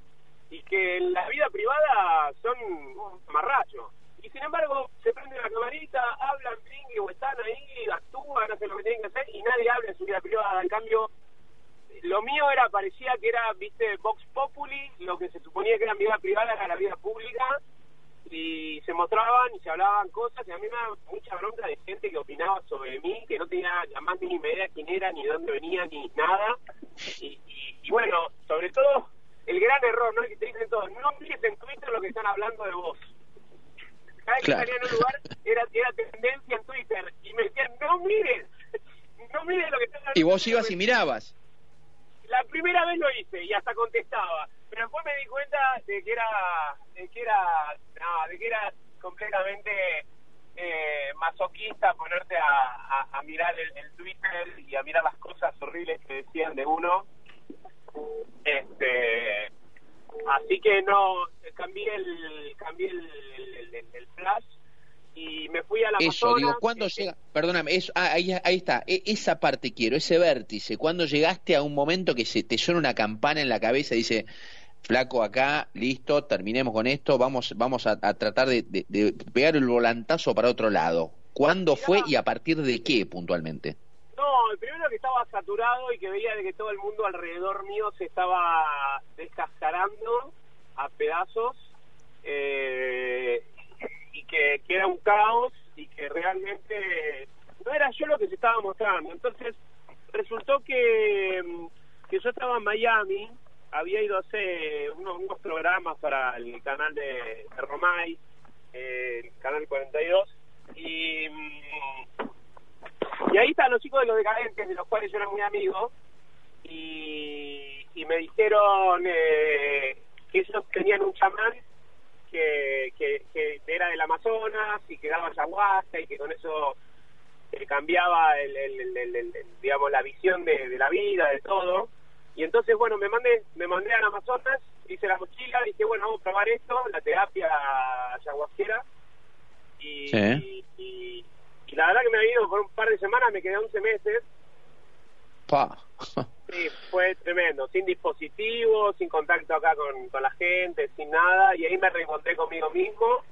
Speaker 13: y que en la vida privada son un amarracho. Y sin embargo, se prende la camarita, hablan, o están ahí, actúan, hacen lo que tienen que hacer y nadie habla en su vida privada. En cambio, lo mío era, parecía que era, viste, Vox Populi, lo que se suponía que era mi vida privada era la vida pública y se mostraban y se hablaban cosas y a mí me daba mucha bronca de gente que opinaba sobre mí, que no tenía la más mínima idea quién era, ni de dónde venía, ni nada. Y, y- y bueno, sobre todo, el gran error, ¿no? Que te dicen todos, no mires en Twitter lo que están hablando de vos. Cada vez que salía en un lugar era, era tendencia en Twitter y me decían, no mires, no mires lo que están hablando.
Speaker 3: Y vos ibas y mirabas.
Speaker 13: La primera vez lo hice y hasta contestaba, pero después me di cuenta de que era, de que era, no, de que era completamente eh, masoquista ponerte a, mirar el, Twitter y a mirar las cosas horribles que decían de uno. Este, así que no, cambié el, cambié el flash y me fui a la
Speaker 3: Eso, digo, ¿cuándo llega? Perdóname, eso, ah, ahí, ahí está, e- esa parte quiero, ese vértice, cuando llegaste a un momento que se te suena una campana en la cabeza y dice, flaco, acá, listo, terminemos con esto, vamos, vamos a, a tratar de, de- de pegar el volantazo para otro lado. ¿Cuándo fue y a partir de qué puntualmente?
Speaker 13: No, el primero que estaba saturado y que veía de que todo el mundo alrededor mío se estaba descascarando a pedazos eh, que, que era un caos y que realmente no era yo lo que se estaba mostrando. Entonces resultó que, mm, que yo estaba en Miami, había ido a hacer unos, unos programas para el canal de, de Romay, eh, el canal 42, y... mm, y ahí están los chicos de los decadentes, de los cuales yo era muy amigo, y, y me dijeron eh, que ellos tenían un chamán que, que, que era del Amazonas y que daba ayahuasca y que con eso eh, cambiaba el, el- el- el- el- el- digamos la visión de, de la vida, de todo. Y entonces, bueno, me mandé, me mandé al Amazonas, hice la mochila, dije, bueno, vamos a probar esto, la terapia ayahuasquera. Y,
Speaker 3: Sí.
Speaker 13: y, y la verdad que me ha ido por un par de semanas, me quedé 11 meses.
Speaker 3: Pa.
Speaker 13: Sí, fue tremendo, sin dispositivos, sin contacto acá con, con la gente, sin nada, y ahí me reencontré conmigo mismo.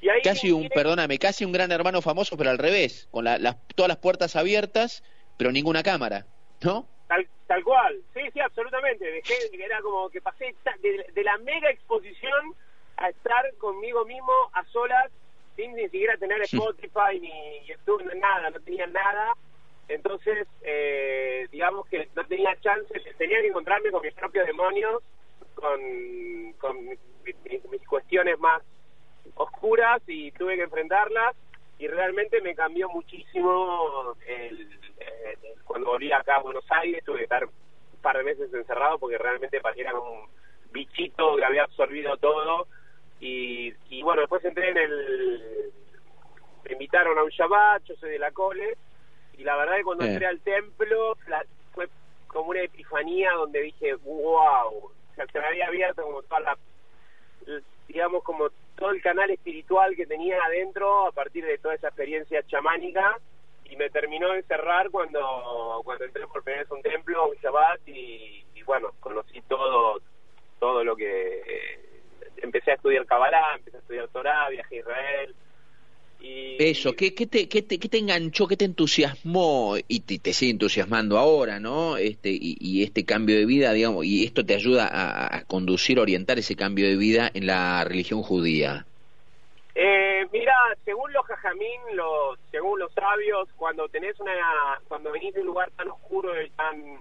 Speaker 13: Y ahí
Speaker 3: Casi un, perdóname, casi un gran hermano famoso, pero al revés, con la- las, todas las puertas abiertas, pero ninguna cámara, ¿no?
Speaker 13: Tal, tal cual, sí, sí, absolutamente. Dejé, era como que pasé de, de la mega exposición a estar conmigo mismo a solas, sin ni siquiera tener Spotify ni YouTube, nada, no tenía nada. Entonces, eh, digamos que no tenía chance, tenía que encontrarme con mis propios demonios, con, con mi- mi- mis cuestiones más oscuras y tuve que enfrentarlas y realmente me cambió muchísimo el, eh, cuando volví acá a Buenos Aires tuve que estar un par de meses encerrado porque realmente parecía como un bichito que había absorbido todo y, y bueno después entré en el me invitaron a un Shabbat yo soy de la Cole y la verdad que cuando
Speaker 3: Eh.
Speaker 13: entré al templo la- fue como una epifanía donde dije wow o sea, se me había abierto como toda la digamos como todo el canal espiritual que tenía adentro a partir de toda esa experiencia chamánica y me terminó de encerrar cuando cuando entré por primera vez a un templo, un Shabbat y, y bueno, conocí todo todo lo que eh, empecé a estudiar Kabbalah, empecé a estudiar Torah, viajé a Israel y
Speaker 3: Eso, ¿qué, qué, te, qué, te, qué te enganchó, qué te entusiasmó y te, te sigue entusiasmando ahora, ¿no? Este, y, y este cambio de vida, digamos, y esto te ayuda a, a conducir, orientar ese cambio de vida en la religión judía.
Speaker 13: Eh, mira, según los jajamín, los, según los sabios, cuando tenés una, cuando venís de un lugar tan oscuro y tan,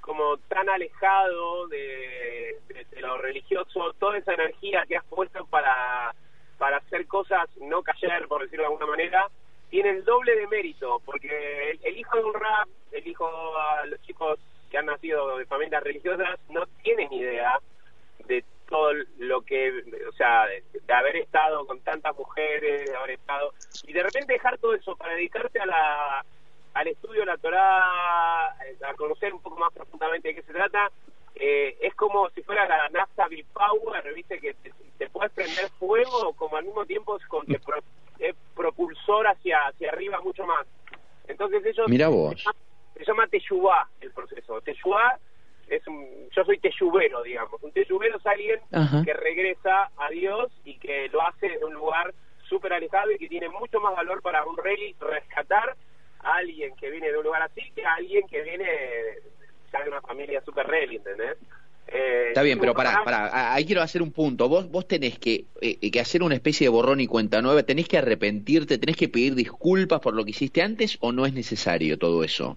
Speaker 13: como tan alejado de, de- de lo religioso, toda esa energía que has puesto para, para hacer cosas no cayer, por decirlo de alguna manera, tiene el doble de mérito, porque el, hijo de un rap, el hijo a los chicos que han nacido de familias religiosas, no tienen idea de todo lo que, o sea, de, haber estado con tantas mujeres, de haber estado, y de repente dejar todo eso para dedicarte a la, al estudio de la Torah, a conocer un poco más profundamente de qué se trata, eh, es como si fuera la NASA Big Power, viste, que te, te puedes prender fuego, como al mismo tiempo es, con, te pro- es propulsor hacia, hacia arriba mucho más. Entonces ellos...
Speaker 3: Mira vos.
Speaker 13: Se llama, se llama Teshuvah el proceso. Teshuvah es un, yo soy teyubero, digamos. Un teyubero es alguien
Speaker 3: Ajá.
Speaker 13: que regresa a Dios y que lo hace desde un lugar súper alejado y que tiene mucho más valor para un rey rescatar a alguien que viene de un lugar así que a alguien que viene de una familia súper ¿entendés? Eh,
Speaker 3: Está bien, pero pará,
Speaker 13: programa-
Speaker 3: pará, ahí quiero hacer un punto. Vos, vos tenés que, eh, que hacer una especie de borrón y cuenta nueva, tenés que arrepentirte, tenés que pedir disculpas por lo que hiciste antes o no es necesario todo eso.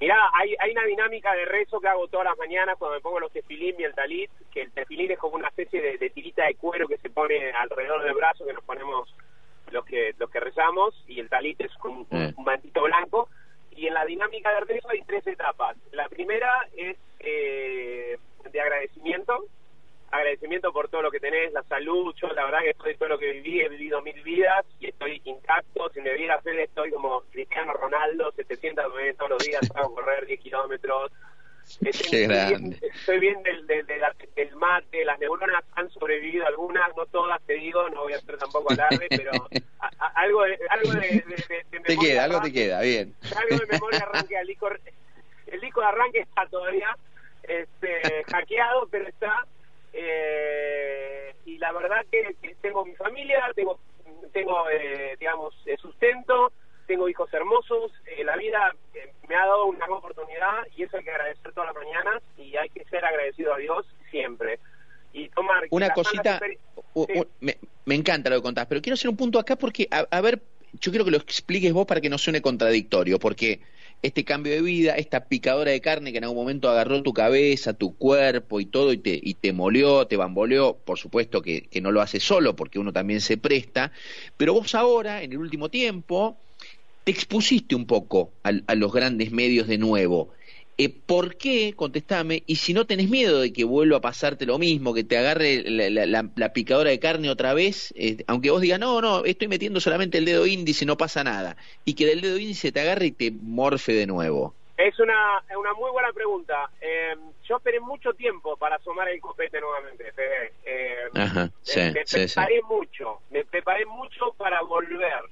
Speaker 13: Mirá, hay, hay una dinámica de rezo que hago todas las mañanas cuando me pongo los tefilín y el talit, que el tefilín es como una especie de, de tirita de cuero que se pone alrededor del brazo que nos ponemos los que los que rezamos y el talit es como un,
Speaker 3: Eh.
Speaker 13: un mantito blanco y en la dinámica de rezo hay tres etapas. La primera es eh, de agradecimiento, agradecimiento por todo lo que tenés, la salud, yo la verdad que estoy todo lo que viví, he vivido mil vidas y estoy intacto, si me viera Fede estoy como Cristiano Ronaldo, 700 veces todos los días, hago correr 10 kilómetros,
Speaker 3: Qué grande.
Speaker 13: Estoy bien del, del, del, mate, las neuronas han sobrevivido algunas, no todas te digo, no voy a hacer tampoco alarde, pero algo de, algo de,
Speaker 3: Te queda, algo te queda, bien.
Speaker 13: Algo de memoria arranque, el disco, el disco de arranque está todavía este, hackeado, pero está. Eh, y la verdad que, tengo mi familia, tengo, tengo eh, digamos, sustento, tengo hijos hermosos, eh, la vida eh, me ha dado una gran oportunidad y eso hay que agradecer todas las mañanas y hay que ser agradecido a Dios siempre. Y tomar
Speaker 3: una cosita, me, me, encanta lo que contás, pero quiero hacer un punto acá porque, a, ver, yo quiero que lo expliques vos para que no suene contradictorio, porque este cambio de vida, esta picadora de carne que en algún momento agarró tu cabeza, tu cuerpo y todo y te, y te molió, te bamboleó, por supuesto que, que no lo hace solo porque uno también se presta, pero vos ahora, en el último tiempo, te expusiste un poco a, los grandes medios de nuevo. Eh, ¿Por qué? Contestame. Y si no tenés miedo de que vuelva a pasarte lo mismo, que te agarre la, picadora de carne otra vez, eh, aunque vos digas, no, no, estoy metiendo solamente el dedo índice, no pasa nada. Y que del dedo índice te agarre y te morfe de nuevo.
Speaker 13: Es una, una muy buena pregunta. Eh, yo esperé mucho tiempo para asomar el copete nuevamente,
Speaker 3: Ajá, sí,
Speaker 13: me, preparé mucho, me preparé mucho para volver.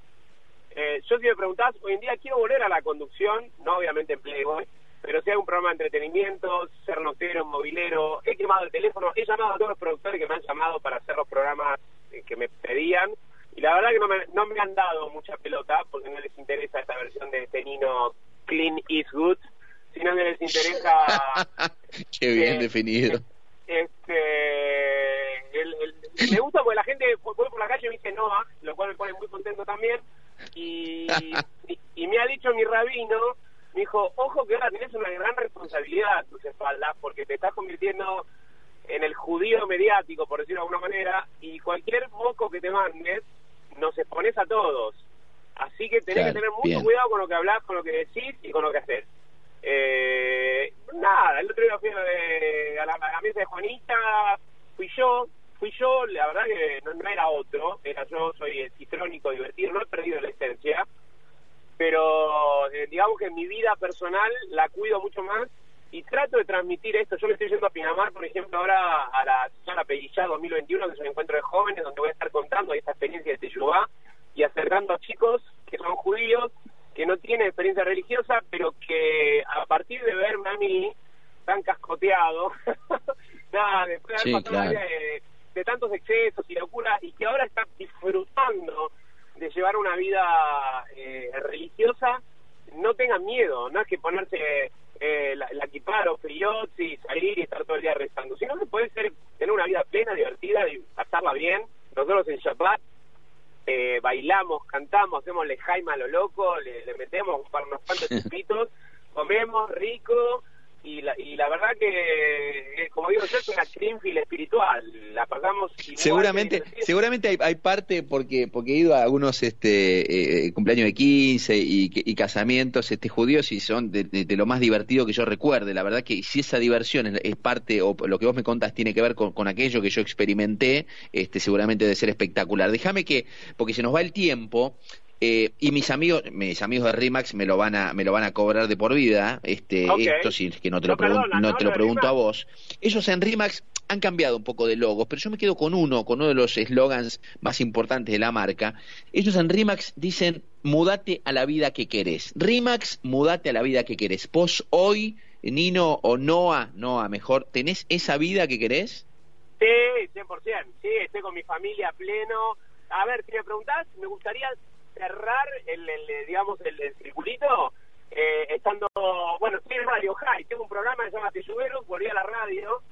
Speaker 13: Eh, yo si me preguntás, hoy en día quiero volver a la conducción, no obviamente en Playboy, pero si hay un programa de entretenimiento, ser notero, movilero, he quemado el teléfono, he llamado a todos los productores que me han llamado para hacer los programas eh, que me pedían, y la verdad que no me, no me han dado mucha pelota, porque no les interesa esta versión de este Nino Clean is Good, sino que les interesa...
Speaker 3: Qué bien definido.
Speaker 13: Este, el, me gusta porque la gente voy por la calle y me dice Noah, lo cual me pone muy contento también, y, y, me ha dicho mi rabino, me dijo, ojo que ahora tienes una gran responsabilidad en tus espaldas porque te estás convirtiendo en el judío mediático, por decirlo de alguna manera, y cualquier moco que te mandes, nos expones a todos. Así que tenés que tener mucho cuidado con lo que hablas, con lo que decís y con lo que haces. Eh, nada, el otro día fui a, la, a la mesa de Juanita, fui yo, fui yo, la verdad que no, era otro, era yo, soy el citrónico divertido, no he perdido la esencia, pero eh, digamos que mi vida personal la cuido mucho más y trato de transmitir esto. Yo me estoy yendo a Pinamar, por ejemplo, ahora a la Sala Pellillá 2021, que es un encuentro de jóvenes, donde voy a estar contando esta experiencia de Teyubá y acercando a chicos que son judíos, que no tienen experiencia religiosa, pero que a partir de verme a mí tan cascoteado, nada, después de haber de tantos excesos y locuras y que ahora está disfrutando de llevar una vida eh, religiosa, no tengan miedo, no es que ponerse eh, la, la o y salir y estar todo el día rezando, sino que puede ser tener una vida plena, divertida y pasarla bien. Nosotros en Shabbat eh, bailamos, cantamos, hacemos le jaima a lo loco, le, metemos para unos cuantos chupitos, comemos rico, y la, y la verdad que, eh, como digo yo, es una Greenfield espiritual. La pagamos.
Speaker 3: Seguramente, seguramente hay, hay, parte porque porque he ido a algunos este eh, cumpleaños de 15 y, y, casamientos este judíos y son de, lo más divertido que yo recuerde. La verdad que si esa diversión es, parte o lo que vos me contas tiene que ver con, con aquello que yo experimenté, este seguramente debe ser espectacular. Déjame que porque se nos va el tiempo. Eh, y mis amigos, mis amigos de Rimax me lo van a, me lo van a cobrar de por vida, este, esto sí que no te lo, no, te lo pregunto a vos. Ellos en Rimax han cambiado un poco de logos, pero yo me quedo con uno, con uno de los eslogans más importantes de la marca. Ellos en Rimax dicen, mudate a la vida que querés. Rimax, mudate a la vida que querés. Vos hoy, Nino o Noah, Noah mejor, ¿tenés esa vida que querés?
Speaker 13: Sí, 100%, sí, estoy con mi familia pleno. A ver, si me preguntás, me gustaría cerrar el, digamos, el, circulito eh, estando, bueno, estoy en Radio High, tengo un programa que se llama Telluberos, volví a la radio,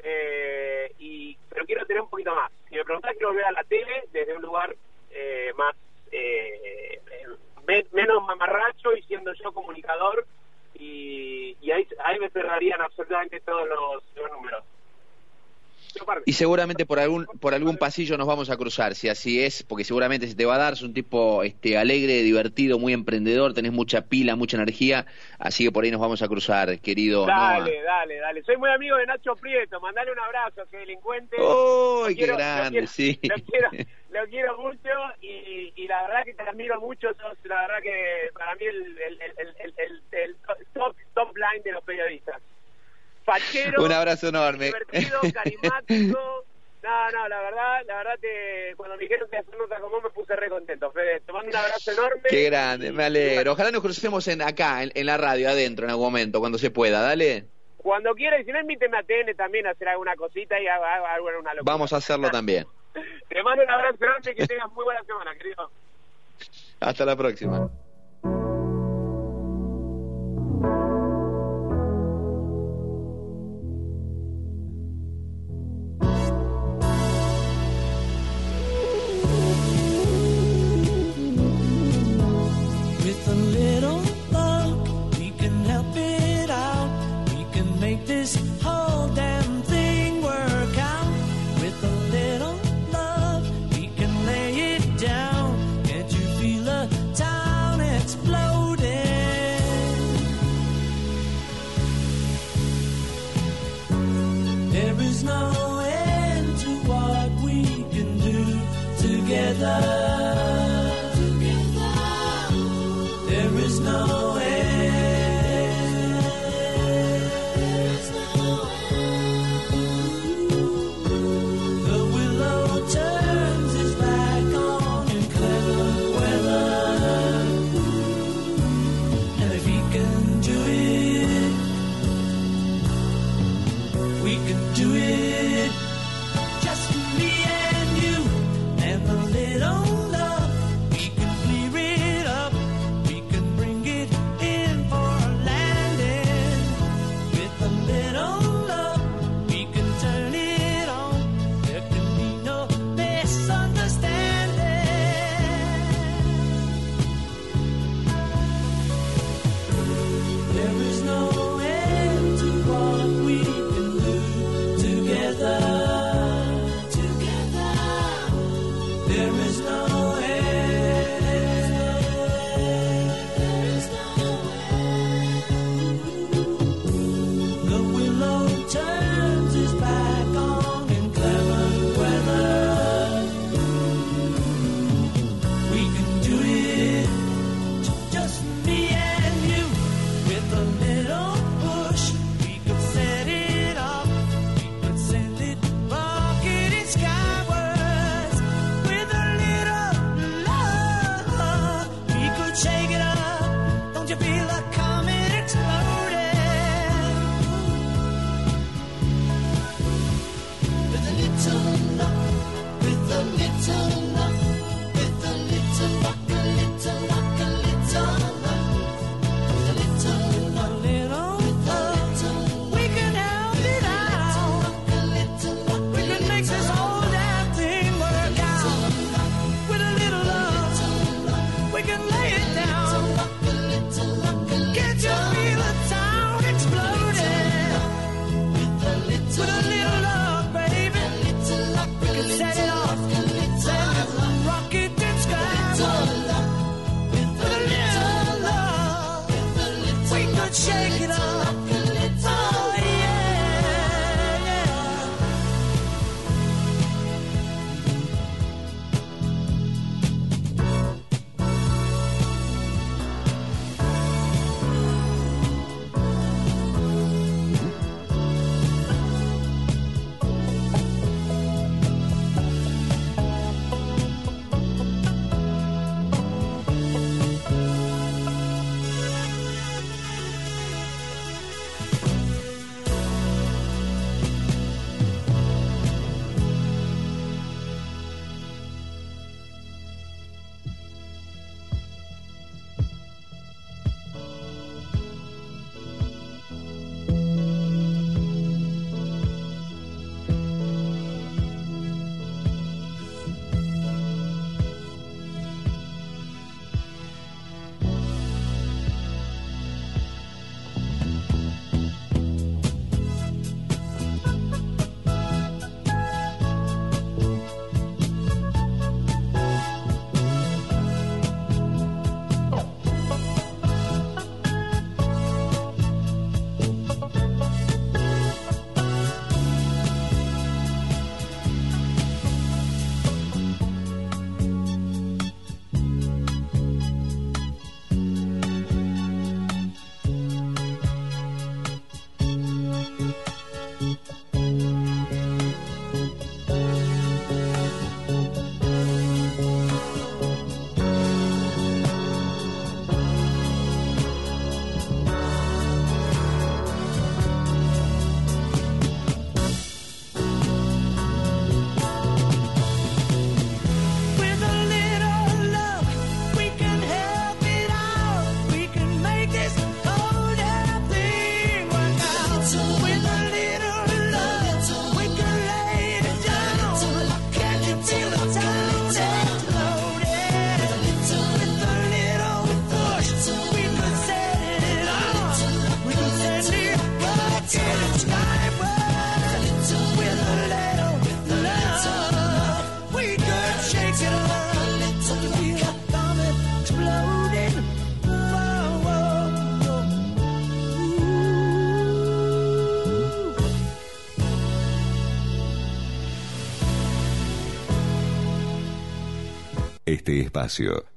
Speaker 13: eh, y pero quiero tener un poquito más. Si me preguntás, quiero volver a la tele desde un lugar eh, más, menos mamarracho y siendo yo comunicador, y, y ahí, ahí me cerrarían absolutamente todos los números.
Speaker 3: Y seguramente por algún por algún pasillo nos vamos a cruzar, si así es, porque seguramente se te va a dar, es un tipo este alegre, divertido, muy emprendedor, tenés mucha pila, mucha energía, así que por ahí nos vamos a cruzar, querido.
Speaker 13: Dale, dale, dale. Soy muy amigo de Nacho Prieto, mandale un abrazo, ese delincuente.
Speaker 3: ¡Uy, qué grande, sí!
Speaker 13: Lo quiero, lo quiero mucho y, y, la verdad que te admiro mucho, sos la verdad que para mí el, el, el, el top, top line de los periodistas. Pachero.
Speaker 8: Un abrazo enorme.
Speaker 13: Divertido, carismático. No, no, la verdad, la verdad que cuando me dijeron que hacer nota con vos me puse re contento, Fede. Te mando un abrazo enorme.
Speaker 8: Qué grande, me alegro. Ojalá nos crucemos en acá, en, la radio, adentro, en algún momento, cuando se pueda. Dale.
Speaker 13: Cuando quieras, y si no, invíteme a TN también a hacer alguna cosita y a, a, a, una locura.
Speaker 8: Vamos a hacerlo también.
Speaker 13: Te mando un abrazo enorme y que tengas muy buena semana, querido.
Speaker 8: Hasta la próxima.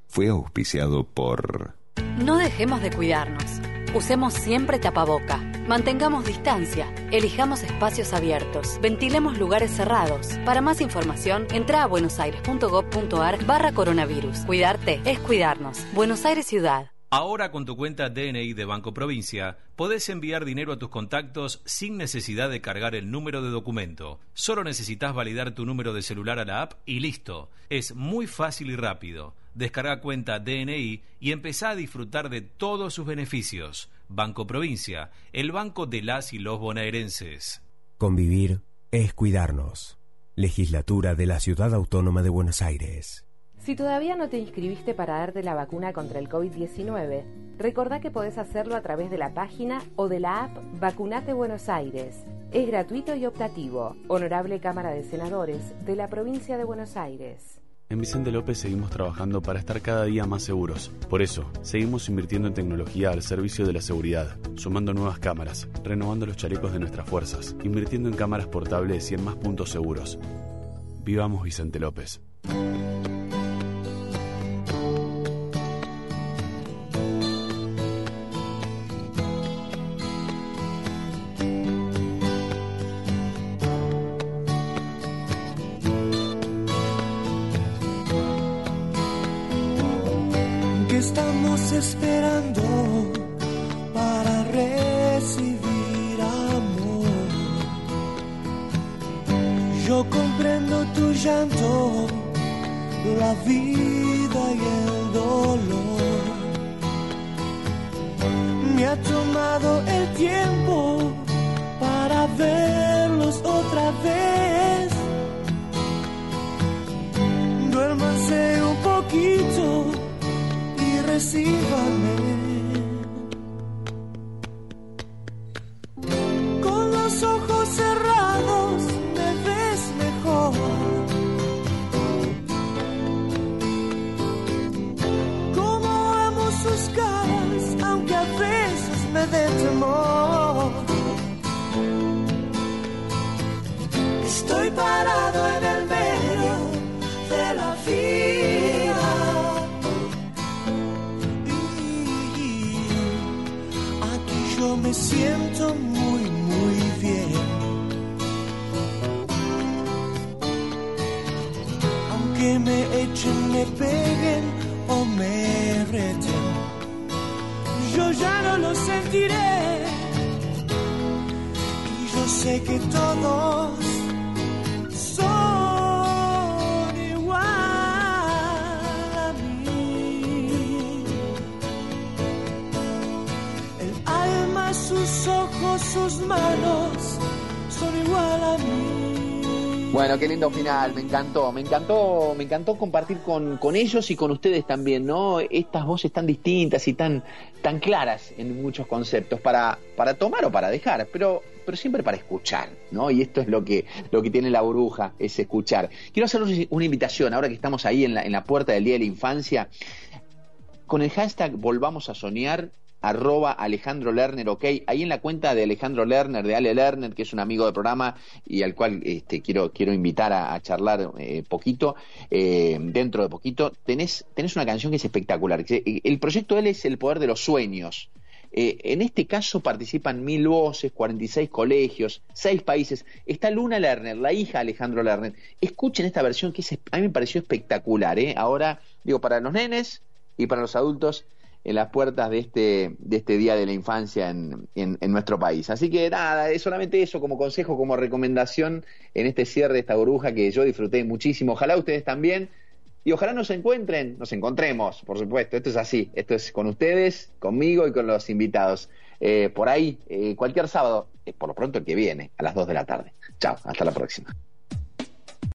Speaker 2: Fue auspiciado por...
Speaker 4: No dejemos de cuidarnos. Usemos siempre tapaboca. Mantengamos distancia. Elijamos espacios abiertos. Ventilemos lugares cerrados. Para más información, entra a buenosaires.gov.ar barra coronavirus. Cuidarte es cuidarnos. Buenos Aires Ciudad.
Speaker 6: Ahora con tu cuenta DNI de Banco Provincia podés enviar dinero a tus contactos sin necesidad de cargar el número de documento. Solo necesitas validar tu número de celular a la app y listo. Es muy fácil y rápido. Descarga cuenta DNI y empezá a disfrutar de todos sus beneficios. Banco Provincia, el banco de las y los bonaerenses.
Speaker 14: Convivir es cuidarnos. Legislatura de la Ciudad Autónoma de Buenos Aires.
Speaker 15: Si todavía no te inscribiste para darte la vacuna contra el COVID-19, recordá que podés hacerlo a través de la página o de la app Vacunate Buenos Aires. Es gratuito y optativo. Honorable Cámara de Senadores de la Provincia de Buenos Aires.
Speaker 16: En Vicente López seguimos trabajando para estar cada día más seguros. Por eso, seguimos invirtiendo en tecnología al servicio de la seguridad, sumando nuevas cámaras, renovando los chalecos de nuestras fuerzas, invirtiendo en cámaras portables y en más puntos seguros. Vivamos Vicente López.
Speaker 1: Aunque me echen, me peguen o me reten, yo ya no lo sentiré. Y yo sé que todos son igual a mí. El alma, sus ojos, sus manos son igual a mí.
Speaker 3: Bueno, qué lindo final, me encantó, me encantó, me encantó compartir con, con ellos y con ustedes también, ¿no? Estas voces tan distintas y tan, tan claras en muchos conceptos para, para tomar o para dejar, pero, pero siempre para escuchar, ¿no? Y esto es lo que, lo que tiene la burbuja, es escuchar. Quiero hacerles una invitación, ahora que estamos ahí en la, en la puerta del Día de la Infancia, con el hashtag Volvamos a Soñar, arroba Alejandro Lerner, ok, ahí en la cuenta de Alejandro Lerner, de Ale Lerner, que es un amigo del programa y al cual este, quiero, quiero invitar a, charlar eh, poquito, eh, dentro de poquito, tenés, una canción que es espectacular. eh, El proyecto él es El Poder de los Sueños. En este caso participan mil voces, 46 colegios, seis países. Está Luna Lerner, la hija de Alejandro Lerner. Escuchen esta versión que es, a mí me pareció espectacular. Ahora, digo, para los nenes y para los adultos en las puertas de este, de este Día de la Infancia en, en- nuestro país. Así que nada, es solamente eso como consejo, como recomendación en este cierre de esta burbuja que yo disfruté muchísimo. Ojalá ustedes también. Y ojalá nos encuentren, nos encontremos, por supuesto. Esto es así, esto es con ustedes, conmigo y con los invitados. Eh, por ahí, eh, cualquier sábado, eh, por lo pronto el que viene, a las 2 de la tarde. Chao, hasta la próxima.